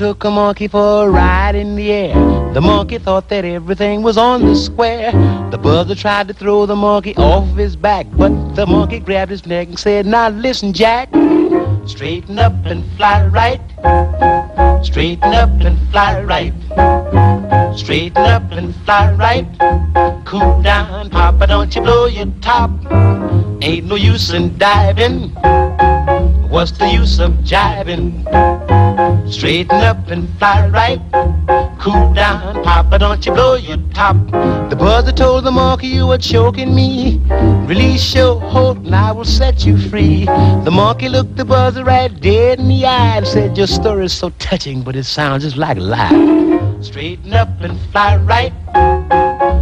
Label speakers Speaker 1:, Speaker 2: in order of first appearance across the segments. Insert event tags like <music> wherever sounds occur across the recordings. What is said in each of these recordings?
Speaker 1: took a monkey for a ride in the air. The monkey thought that everything was on the square. The buzzer tried to throw the monkey off his back, but the monkey grabbed his neck and said, Now listen, Jack, straighten up and fly right. Straighten up and fly right. Straighten up and fly right. Cool down, Papa, don't you blow your top. Ain't no use in diving. What's the use of jiving? Straighten up and fly right. Cool down, Papa, don't you blow your top. The buzzer told the monkey you were choking me. Release your hold and I will set you free. The monkey looked the buzzer right dead in the eye and said, Your story's so touching, but it sounds just like a lie. Straighten up and fly right.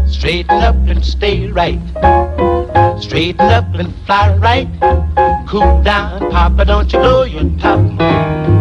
Speaker 1: Straighten up and stay right. Straighten up and fly right. Cool down, Papa, don't you blow your top.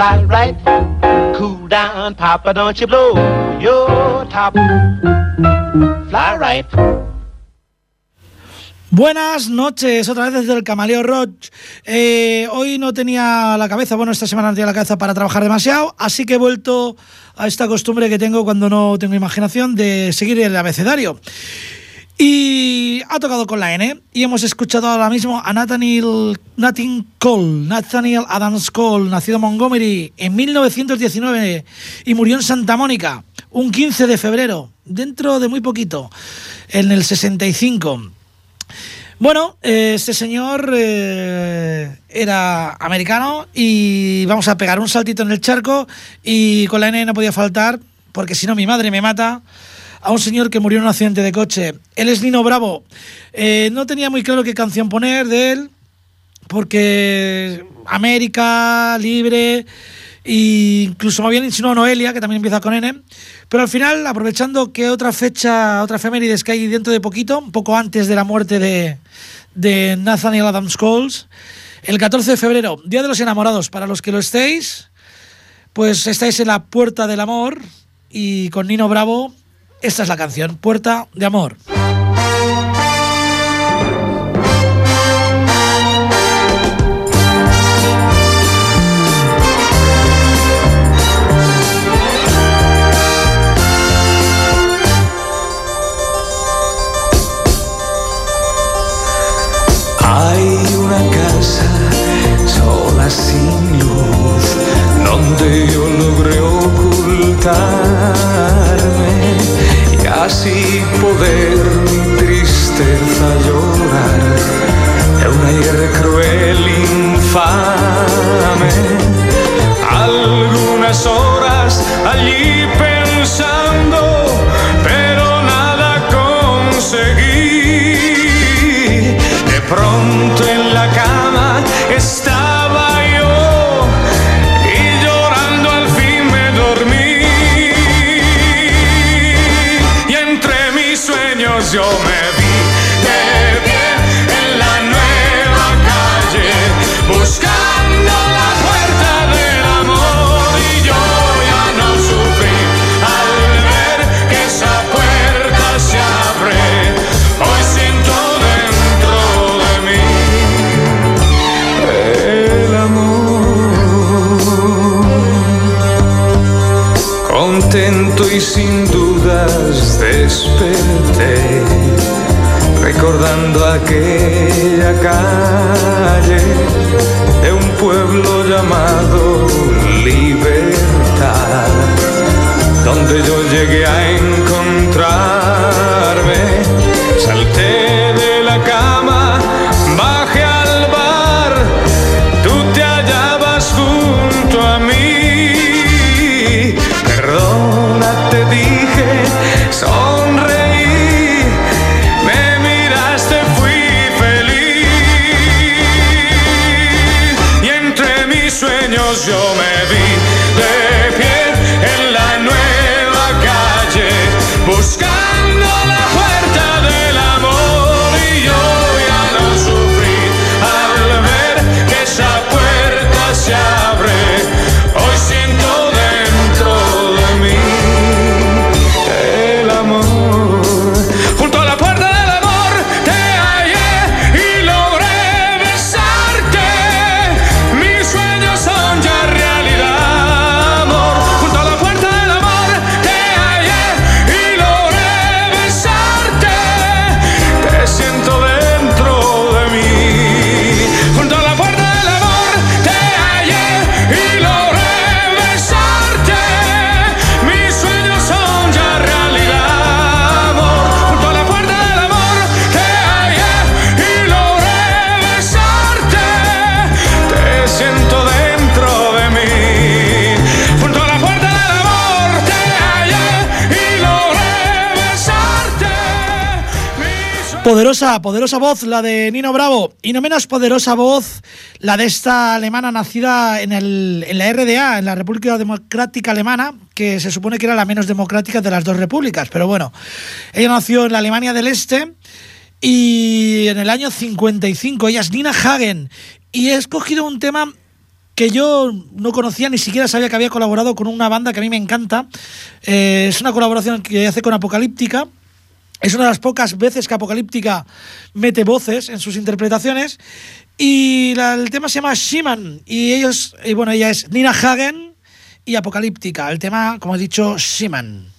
Speaker 1: Fly right. Cool down, Papa, don't you blow your top. Fly right.
Speaker 2: Buenas noches, otra vez desde el Camaleo Roach. Eh, hoy no tenía la cabeza, bueno, esta semana no tenía la cabeza para trabajar demasiado, así que he vuelto a esta costumbre que tengo cuando no tengo imaginación de seguir el abecedario. Y ha tocado con la N y hemos escuchado ahora mismo a Nathaniel, Nathan Cole, Nathaniel Adams Cole, nacido en Montgomery en 1919 y murió en Santa Mónica un 15 de febrero, dentro de muy poquito, en el 65. Bueno, eh, este señor eh, era americano y vamos a pegar un saltito en el charco y con la N no podía faltar, porque si no mi madre me mata, a un señor que murió en un accidente de coche. Él es Nino Bravo. Eh, no tenía muy claro qué canción poner de él, porque América, Libre, e incluso me habían insinuado Noelia, que también empieza con N. Pero al final, aprovechando que otra fecha, otra efemérides que hay dentro de poquito, un poco antes de la muerte de, de Nathaniel Adams Coles, el 14 de febrero, Día de los Enamorados, para los que lo estéis, pues estáis en la puerta del amor y con Nino Bravo, esta es la canción, Puerta de Amor.
Speaker 3: Hay una casa sola sin luz donde yo logré ocultarme y así poder mi tristeza llorar de una guerra cruel infame. Algunas horas allí pensando, pero nada conseguí. De pronto en la cama estaba
Speaker 2: Poderosa, poderosa voz la de Nino Bravo. Y no menos poderosa voz la de esta alemana nacida en, el, en la RDA, en la República Democrática Alemana, que se supone que era la menos democrática de las dos repúblicas. Pero bueno, ella nació en la Alemania del Este y en el año 55. Ella es Nina Hagen. Y he escogido un tema que yo no conocía, ni siquiera sabía que había colaborado con una banda que a mí me encanta. Eh, es una colaboración que hace con Apocalíptica. Es una de las pocas veces que Apocalíptica mete voces en sus interpretaciones. Y el tema se llama Shiman. Y ellos, y bueno, ella es Nina Hagen y Apocalíptica. El tema, como he dicho, Shiman.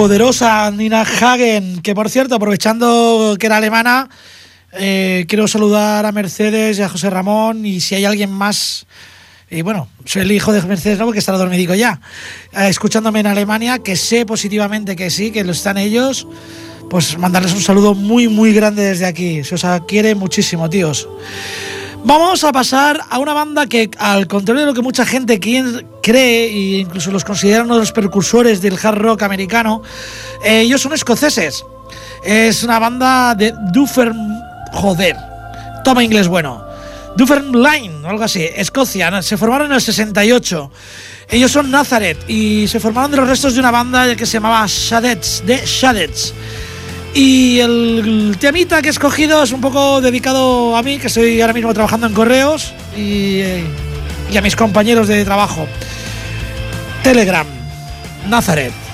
Speaker 1: Poderosa Nina Hagen, que por cierto, aprovechando que era alemana, eh, quiero saludar a Mercedes y a José Ramón y si hay alguien más, y bueno, soy el hijo de Mercedes ¿no? porque estará dormidico ya, eh, escuchándome en Alemania, que sé positivamente que sí, que lo están ellos, pues mandarles un saludo muy, muy grande desde aquí. Se os quiere muchísimo, tíos. Vamos a pasar a una banda que, al contrario de lo que mucha gente cree, e incluso los consideran uno de los precursores del hard rock americano, eh, ellos son escoceses. Es una banda de Dufferin, joder, toma inglés bueno. Line, o algo así, Escocia, se formaron en el 68. Ellos son Nazareth y se formaron de los restos de una banda que se llamaba Shadets, de Shadets. Y el, temita que he escogido es un poco dedicado a mí, que estoy ahora mismo trabajando en correos, y, y a mis compañeros de trabajo. Telegram, Nazareth.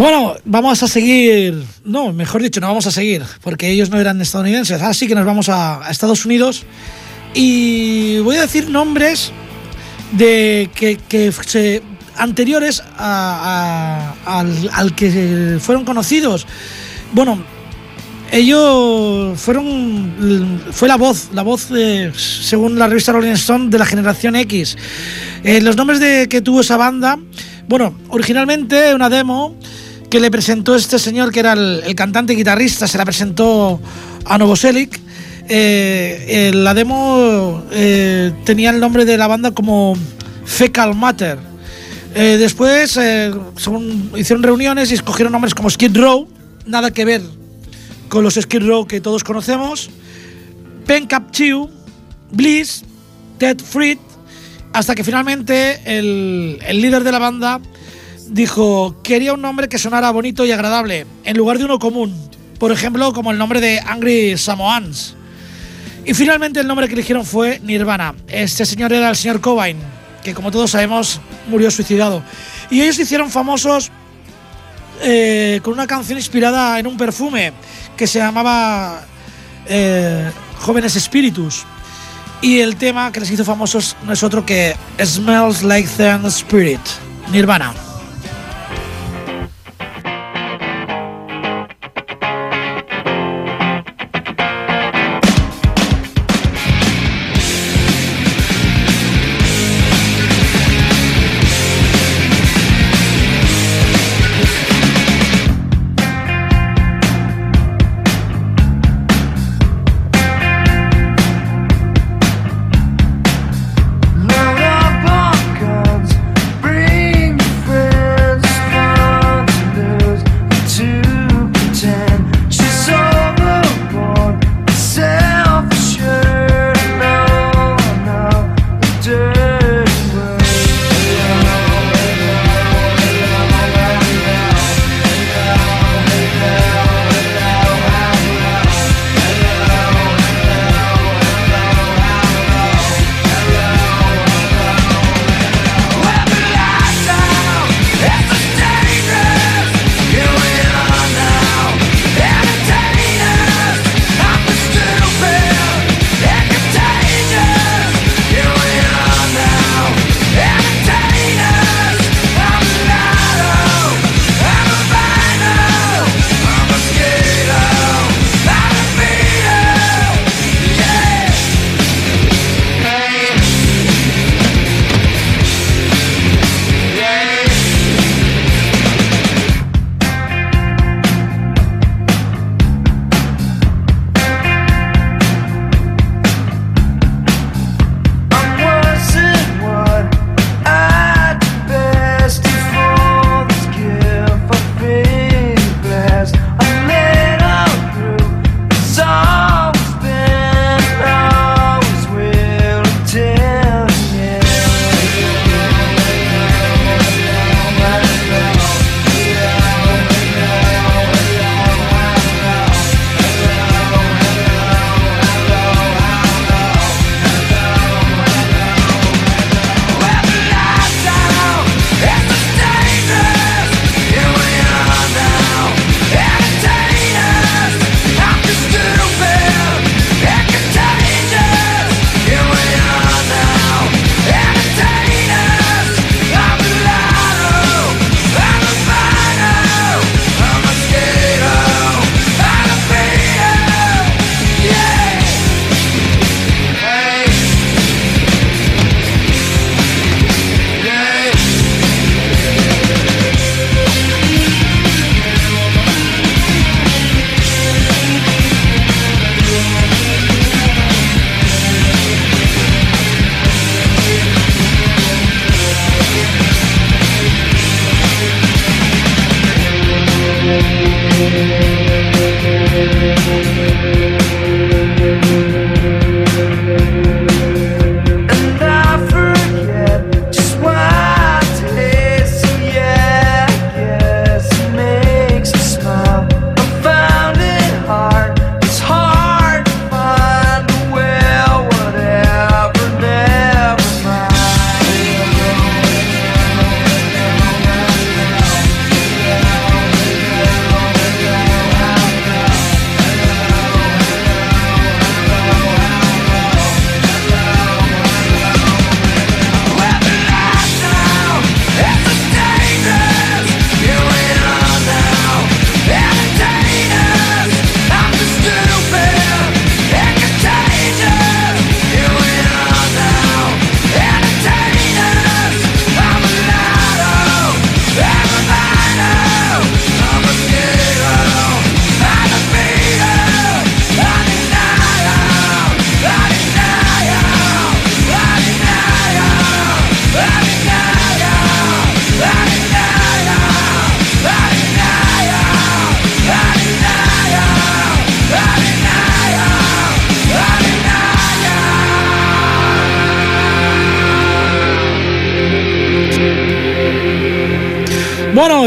Speaker 2: Bueno, vamos a seguir. No, mejor dicho, no vamos a seguir, porque ellos no eran estadounidenses. Así que nos vamos a, Estados Unidos. Y voy a decir nombres de que, que se, anteriores a- a- al, al que fueron conocidos. Bueno, ellos fueron. Fue la voz, la voz, de, según la revista Rolling Stone, de la generación X. Eh, los nombres de que tuvo esa banda. Bueno, originalmente una demo que le presentó este señor que era el, cantante guitarrista, se la presentó a Novoselic. Eh, eh, la demo eh, tenía el nombre de la banda como Fecal Matter. Después hicieron reuniones y escogieron nombres como Skid Row, nada que ver con los Skid Row que todos conocemos, Pen Cap Chew, Bliss, Ted Fried, hasta que finalmente el líder de la banda dijo quería un nombre que sonara bonito y agradable, en lugar de uno común, por ejemplo como el nombre de Angry Samoans. Y finalmente el nombre que eligieron fue Nirvana. Este señor era el señor Cobain, que como todos sabemos murió suicidado. Y ellos se hicieron famosos eh, con una canción inspirada en un perfume que se llamaba eh, Jóvenes Espíritus. Y el tema que les hizo famosos no es otro que Smells Like Teen Spirit, Nirvana.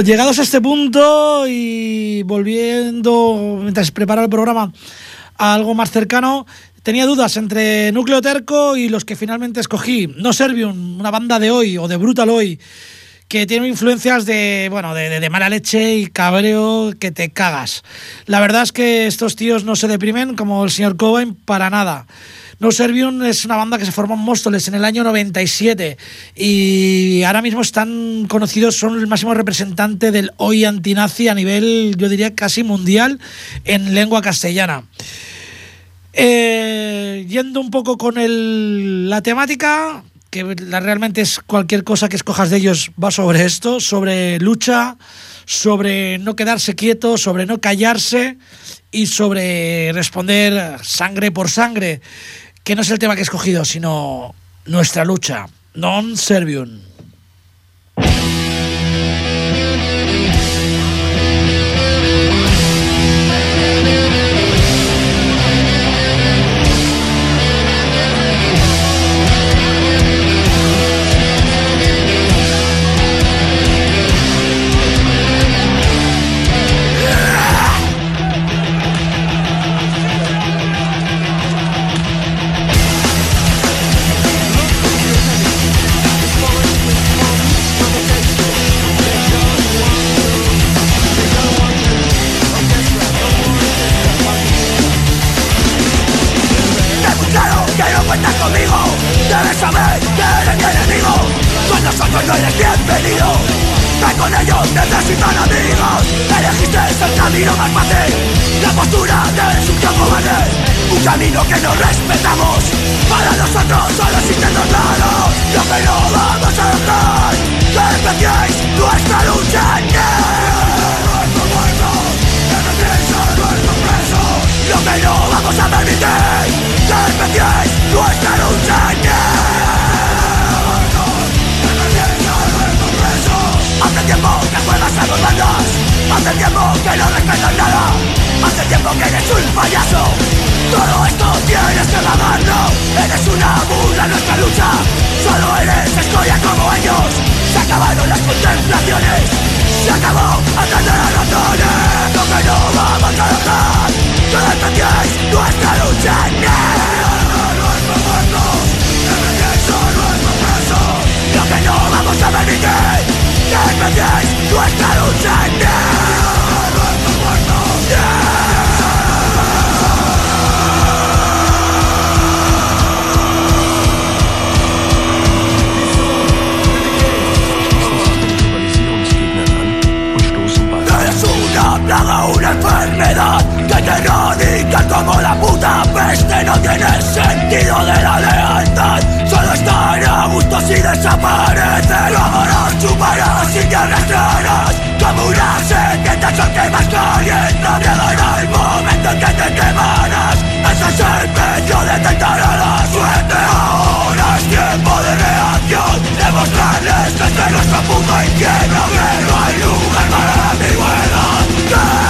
Speaker 2: Llegados a este punto y volviendo, mientras prepara el programa, a algo más cercano, tenía dudas entre Núcleo Terco y los que finalmente escogí. No Servium, una banda de hoy o de Brutal hoy, que tiene influencias de, bueno, de, de- de mala leche y cabreo que te cagas. La verdad es que estos tíos no se deprimen como el señor Cobain para nada. No Servium es una banda que se formó en Móstoles en el año 97 y ahora mismo están conocidos, son el máximo representante del hoy antinazi a nivel, yo diría, casi mundial en lengua castellana. Eh, yendo un poco con el- la temática, que realmente es cualquier cosa que escojas de ellos va sobre esto, sobre lucha, sobre no quedarse quieto, sobre no callarse y sobre responder sangre por sangre, que no es el tema que he escogido, sino nuestra lucha, non servium.
Speaker 4: Nosotros no eres bienvenido. Ven con ellos, necesitan amigos. Elegiste el camino más fácil. La postura de un cobarde Un camino que no respetamos. Para nosotros solo existen dos lados. Lo que no vamos a dejar Que empecéis nuestra lucha Lo que no Hace tiempo que no nada Hace tiempo que eres un payaso Todo esto tienes que pagarlo Eres una burla nuestra lucha Solo eres escoria como ellos Se acabaron las contemplaciones Se acabó de las razones Lo que no vamos a dejar Que empecéis nuestra lucha Lo que no vamos a permitir Nuestra lucha plaga, una enfermedad Que te radical como la puta peste No tiene sentido de la lealtad Estar a gusto si desaparece. Vámonos chuparás sin tierras claras Como una serpiente que quemas caliente. Miedo en el momento en que te quemarás Ese es el precio de tentar a la suerte. Ahora es tiempo de reacción. Demostrarles este nuestro punto infierno Que no hay lugar para la ambigüedad Que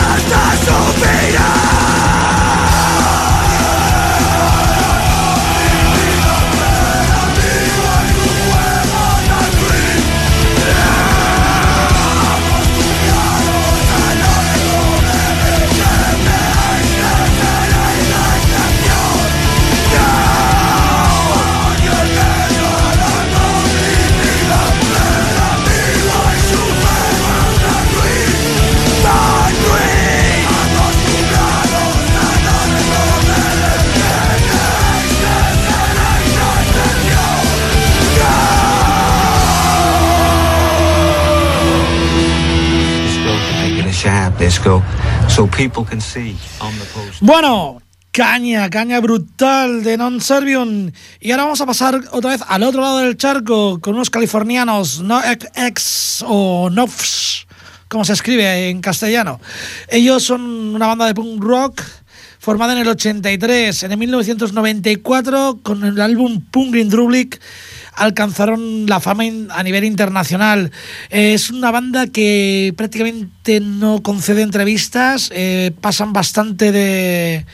Speaker 5: so people can see on the post.
Speaker 2: Bueno, caña, caña brutal de Non Servium. Y ahora vamos a pasar otra vez al otro lado del charco con unos californianos, no ex o Nofs, como se escribe en castellano. Ellos son una banda de punk rock formada en el 83. En el 1994, con el álbum Punk in Drublic, alcanzaron la fama a nivel internacional. Eh, es una banda que prácticamente no concede entrevistas, eh, pasan bastante de,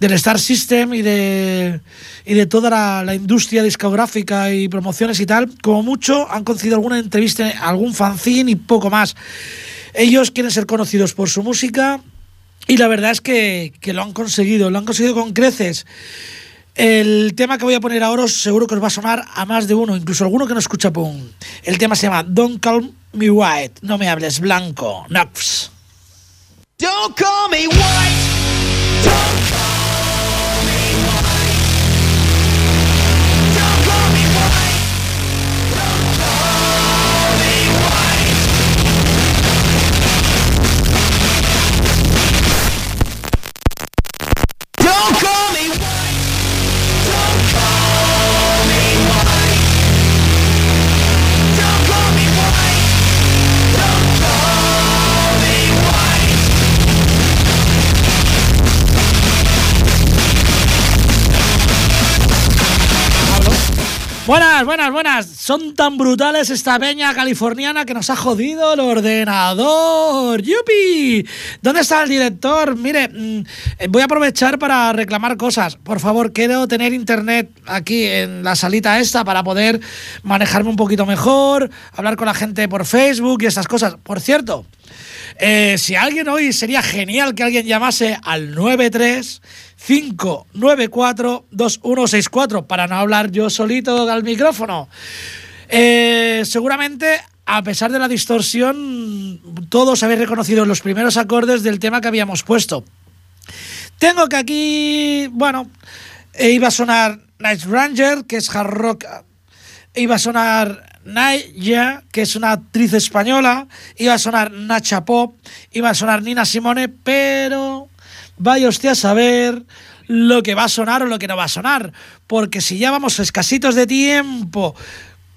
Speaker 2: del Star System y de, y de toda la, la industria discográfica y promociones y tal, como mucho han concedido alguna entrevista, algún fanzine y poco más. Ellos quieren ser conocidos por su música y la verdad es que, que lo han conseguido, lo han conseguido con creces. El tema que voy a poner ahora seguro que os va a sonar a más de uno, incluso alguno que no escucha pum. El tema se llama Don't Call Me White, no me hables blanco, Nox.
Speaker 1: Don't call me white. Don't
Speaker 2: Buenas, buenas, buenas. Son tan brutales esta peña californiana que nos ha jodido el ordenador. ¡Yupi! ¿Dónde está el director? Mire, mm, voy a aprovechar para reclamar cosas. Por favor, quiero tener internet aquí en la salita esta para poder manejarme un poquito mejor, hablar con la gente por Facebook y estas cosas. Por cierto, eh, si alguien hoy sería genial que alguien llamase al 93 594 2164 para no hablar yo solito al micrófono. Eh, seguramente, a pesar de la distorsión, todos habéis reconocido los primeros acordes del tema que habíamos puesto. Tengo que aquí, bueno, eh, iba a sonar Night Ranger, que es hard rock. Iba a sonar Naya, que es una actriz española. Iba a sonar Nacha Pop. Iba a sonar Nina Simone, pero vaya usted a saber lo que va a sonar o lo que no va a sonar. Porque si ya vamos escasitos de tiempo,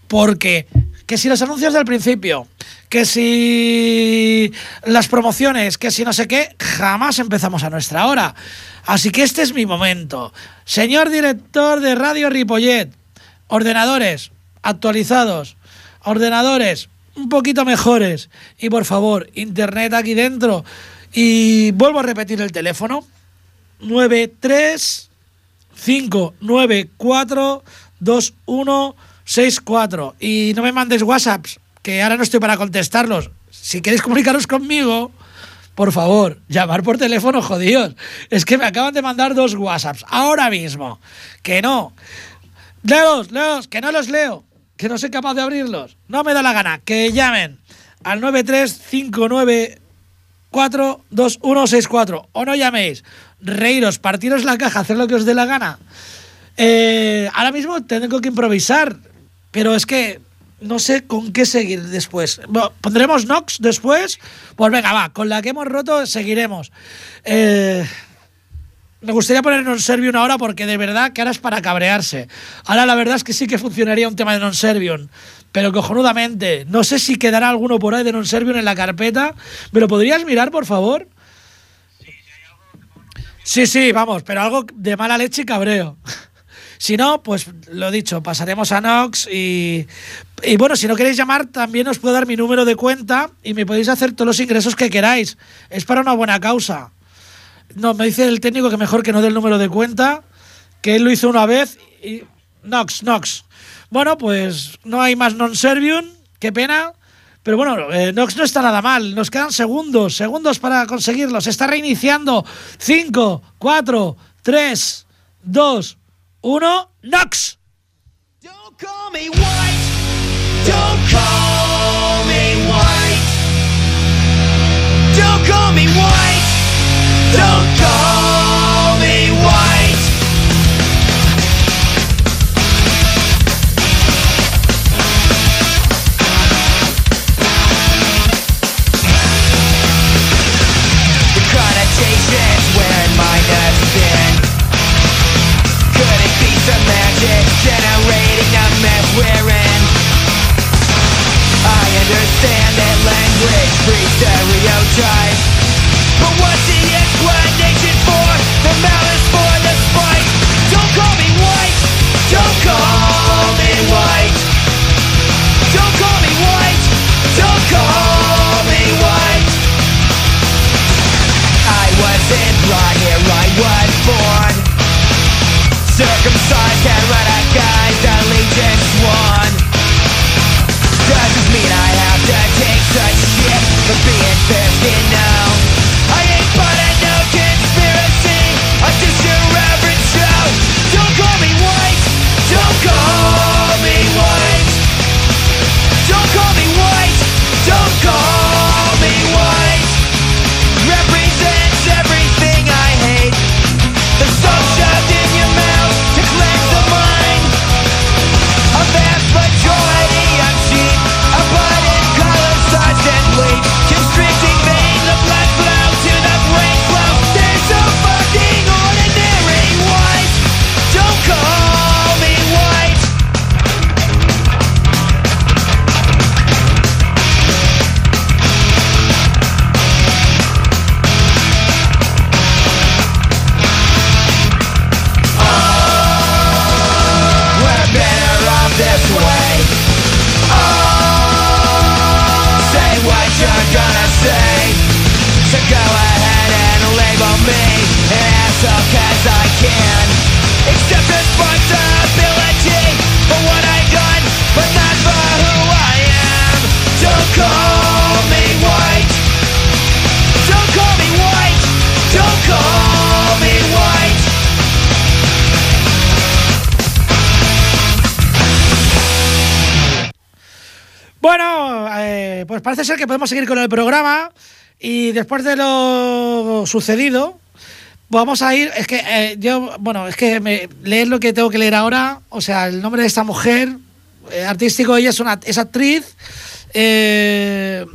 Speaker 2: porque que si los anuncios del principio, que si las promociones, que si no sé qué, jamás empezamos a nuestra hora. Así que este es mi momento. Señor director de Radio Ripollet, ordenadores actualizados, ordenadores un poquito mejores y por favor, internet aquí dentro. Y vuelvo a repetir el teléfono. 93 594 2164. Y no me mandéis WhatsApps, que ahora no estoy para contestarlos. Si queréis comunicaros conmigo, por favor, llamar por teléfono, jodidos. Es que me acaban de mandar dos WhatsApps ahora mismo. Que no. Leos, leos, que no los leo. Que no soy capaz de abrirlos. No me da la gana. Que llamen al 935942164. O no llaméis. Reíros, partiros la caja, hacer lo que os dé la gana. Eh, ahora mismo tengo que improvisar. Pero es que no sé con qué seguir después. ¿Pondremos Nox después? Pues venga, va, con la que hemos roto seguiremos. Eh, me gustaría poner Non-Servium ahora porque de verdad que ahora es para cabrearse. Ahora la verdad es que sí que funcionaría un tema de Non-Servium, pero cojonudamente. No sé si quedará alguno por ahí de Non-Servium en la carpeta. ¿Me lo podrías mirar, por favor? Sí, sí, vamos, pero algo de mala leche y cabreo. <laughs> Si no, pues lo dicho, pasaremos a Nox y, y bueno, si no queréis llamar, también os puedo dar mi número de cuenta y me podéis hacer todos los ingresos que queráis. Es para una buena causa. No, me dice el técnico que mejor que no dé el número de cuenta, que él lo hizo una vez y... Nox, Nox. Bueno, pues no hay más non-servium, qué pena. Pero bueno, eh, Nox no está nada mal. Nos quedan segundos, segundos para conseguirlo. Se está reiniciando. 5, 4, 3, 2, 1. Nox.
Speaker 1: Don't call me white. Don't call me white. Don't call me white. Don't call we're? I understand that language breeds stereotypes. But what's the explanation for the malice for the spite? Don't call me white. Don't call me white. Don't call me white. Don't call me white. I wasn't brought here, I was born. A guy's allegiance
Speaker 2: ser que podemos seguir con el programa y después de lo sucedido, vamos a ir, es que eh, yo, bueno, es que me- leer lo que tengo que leer ahora, o sea, el nombre de esta mujer, eh, artístico, ella es, una, es actriz, eh,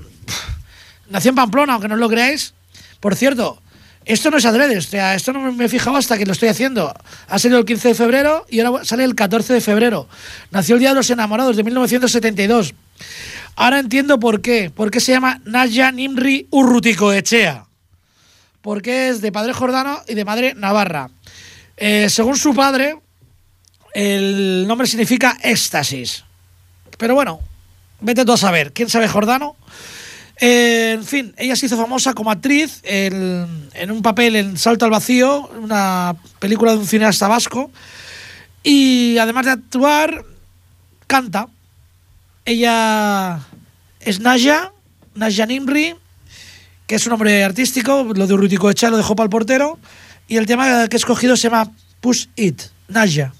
Speaker 2: nació en Pamplona, aunque no lo creáis. Por cierto, esto no es adrede, o sea, esto no me he fijado hasta que lo estoy haciendo. Ha salido el 15 de febrero y ahora sale el 14 de febrero. Nació el Día de los Enamorados de 1972. Ahora entiendo por qué. ¿Por qué se llama Naya Nimri Urrutico Echea? Porque es de padre jordano y de madre navarra. Eh, según su padre, el nombre significa éxtasis. Pero bueno, vete tú a saber. ¿Quién sabe jordano? Eh, en fin, ella se hizo famosa como actriz en, un papel en Salto al Vacío, una película de un cineasta vasco. Y además de actuar, canta. Ella es Naya, Naya Nimri, que es un nombre artístico, lo de Urrutico Echa lo dejó para el portero. Y el tema que he escogido se llama Push It, Naya.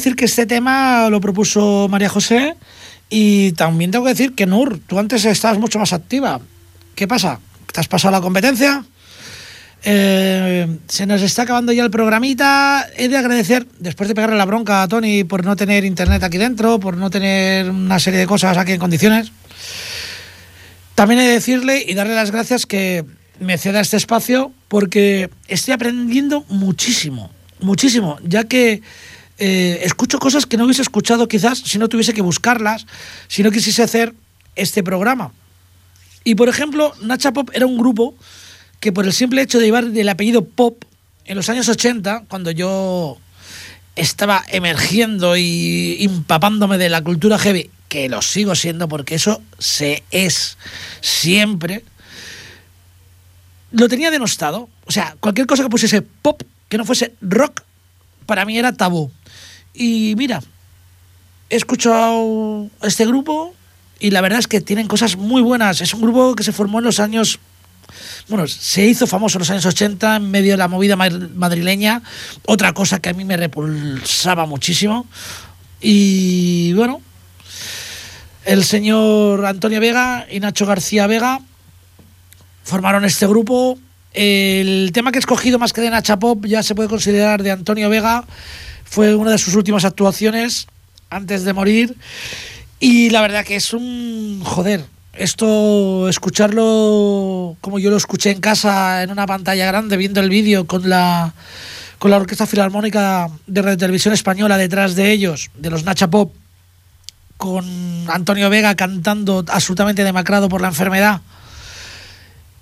Speaker 2: Decir que este tema lo propuso María José y también tengo que decir que Nur, tú antes estabas mucho más activa. ¿Qué pasa? ¿Te has pasado la competencia? Eh, se nos está acabando ya el programita. He de agradecer, después de pegarle la bronca a Tony por no tener internet aquí dentro, por no tener una serie de cosas aquí en condiciones, también he de decirle y darle las gracias que me ceda este espacio porque estoy aprendiendo muchísimo, muchísimo, ya que eh, escucho cosas que no hubiese escuchado quizás si no tuviese que buscarlas, si no quisiese hacer este programa. Y por ejemplo, Nacha Pop era un grupo que por el simple hecho de llevar el apellido Pop en los años 80, cuando yo estaba emergiendo y empapándome de la cultura heavy, que lo sigo siendo porque eso se es siempre, lo tenía denostado. O sea, cualquier cosa que pusiese pop, que no fuese rock, para mí era tabú. Y mira, he escuchado este grupo y la verdad es que tienen cosas muy buenas. Es un grupo que se formó en los años bueno, se hizo famoso en los años 80 en medio de la movida madrileña, otra cosa que a mí me repulsaba muchísimo. Y bueno, el señor Antonio Vega y Nacho García Vega formaron este grupo. El tema que he escogido más que de Nacha Pop ya se puede considerar de Antonio Vega. Fue una de sus últimas actuaciones antes de morir. Y la verdad que es un joder, esto, escucharlo como yo lo escuché en casa, en una pantalla grande, viendo el vídeo con la, con la Orquesta Filarmónica de Radio Televisión Española detrás de ellos, de los Nacha Pop, con Antonio Vega cantando absolutamente demacrado por la enfermedad.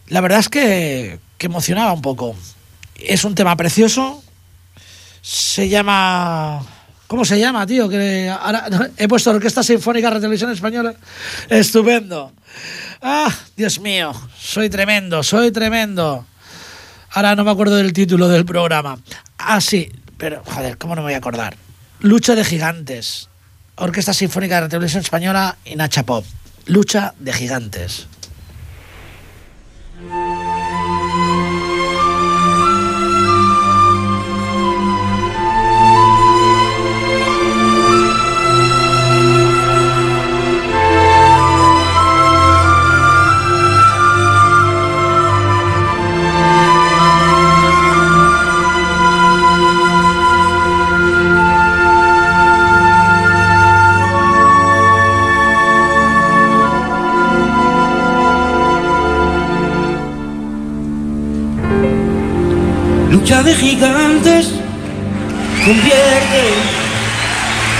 Speaker 2: La verdad es que, que emocionaba un poco. Es un tema precioso. Se llama ¿Cómo se llama, tío? Que ahora he puesto Orquesta Sinfónica de Televisión Española. Estupendo. Ah, Dios mío, soy tremendo, soy tremendo. Ahora no me acuerdo del título del programa. Ah, sí, pero joder, ¿cómo no me voy a acordar? Lucha de Gigantes. Orquesta Sinfónica de Televisión Española y Nacha Pop. Lucha de Gigantes.
Speaker 6: Lucha de gigantes convierte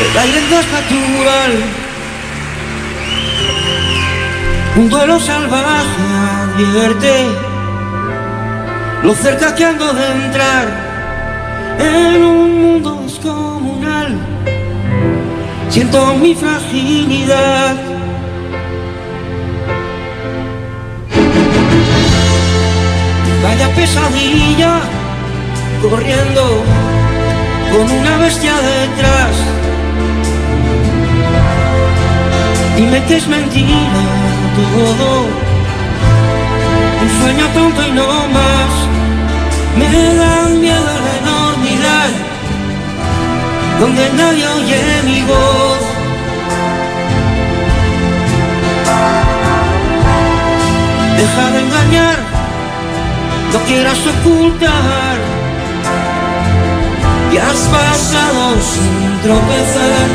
Speaker 6: el aire en natural. Un duelo salvaje advierte lo cerca que ando de entrar en un mundo descomunal. Siento mi fragilidad. Vaya pesadilla corriendo con una bestia detrás. Dime que es mentira todo, un sueño tonto y no más. Me dan miedo la enormidad, donde nadie oye mi voz. Deja de engañar, no quieras ocultar y has pasado sin tropezar.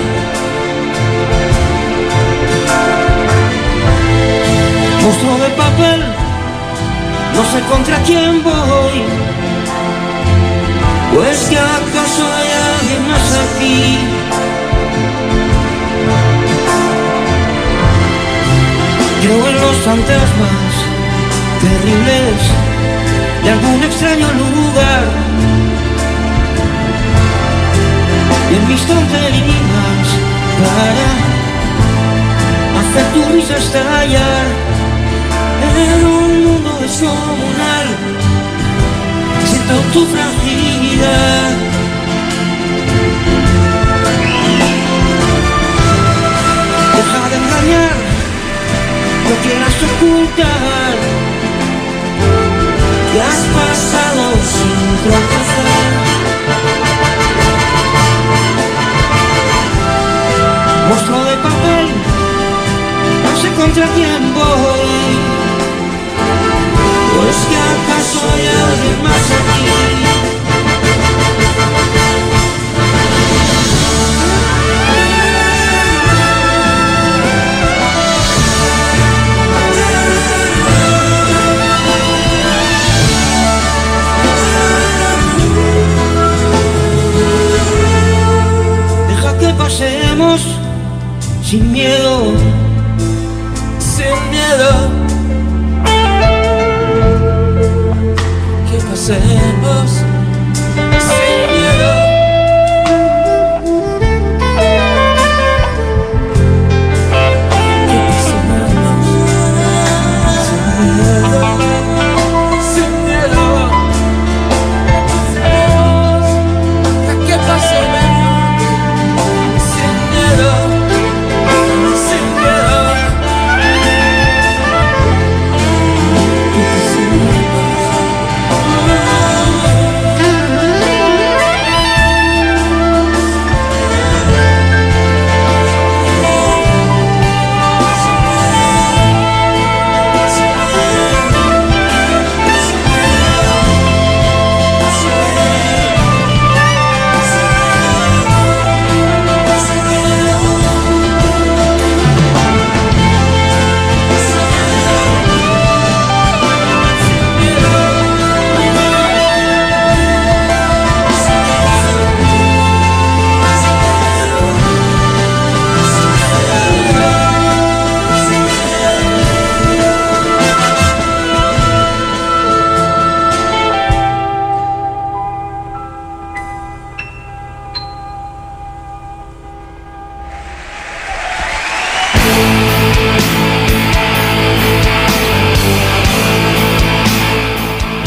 Speaker 6: Monstruo de papel, no sé contra quién voy. Pues que acaso hay alguien más aquí. Creo en los fantasmas terribles de algún extraño lugar en mis tonterías para hacer tu risa estallar en un mundo descomunal. Siento tu fragilidad. Deja de engañar, no quieras ocultar que has pasado sin tropezar. contra quién
Speaker 3: voy. ¿O que acaso hay alguien más aquí? pasemos sin miedo sin miedo. Que pasemos sin.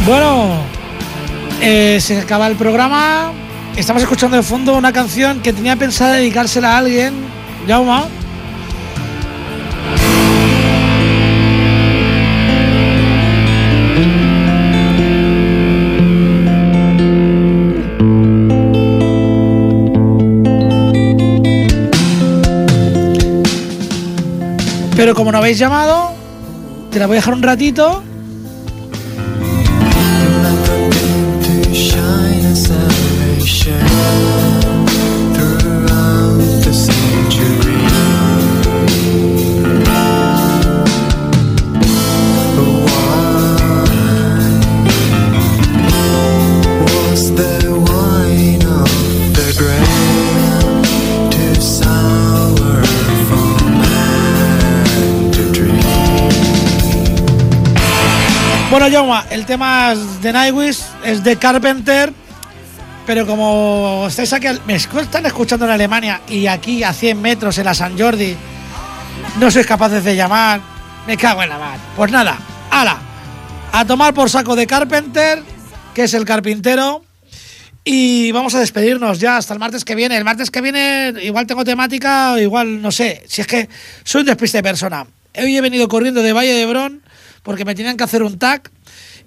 Speaker 2: Bueno, eh, se acaba el programa. Estamos escuchando de fondo una canción que tenía pensada dedicársela a alguien. Jauma. Pero como no habéis llamado, te la voy a dejar un ratito El tema de Nightwish es de Carpenter, pero como estáis aquí, me están escuchando en Alemania y aquí a 100 metros en la San Jordi, no sois capaces de llamar, me cago en la mar. Pues nada, ala, a tomar por saco de Carpenter, que es el carpintero, y vamos a despedirnos ya hasta el martes que viene. El martes que viene igual tengo temática, igual no sé, si es que soy un despiste de persona. Hoy he venido corriendo de Valle de Brón porque me tenían que hacer un tag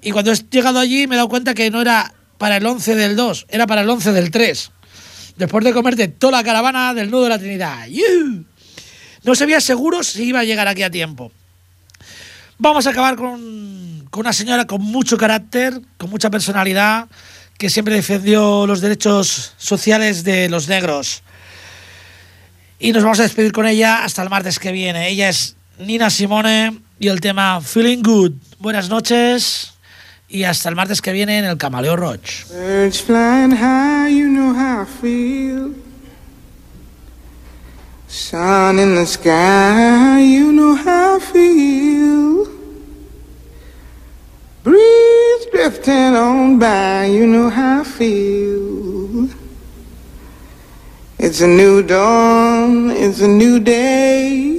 Speaker 2: y cuando he llegado allí me he dado cuenta que no era para el 11 del 2, era para el 11 del 3. Después de comerte toda la caravana del nudo de la Trinidad. ¡Yuhu! No sabía seguro si iba a llegar aquí a tiempo. Vamos a acabar con una señora con mucho carácter, con mucha personalidad, que siempre defendió los derechos sociales de los negros. Y nos vamos a despedir con ella hasta el martes que viene. Ella es Nina Simone y el tema Feeling Good. Buenas noches y hasta el martes que viene en el Camaleo Roach.
Speaker 7: Sun in the sky, you know how I feel. Breeze drifting on by, you know how I feel. It's a new dawn, it's a new day.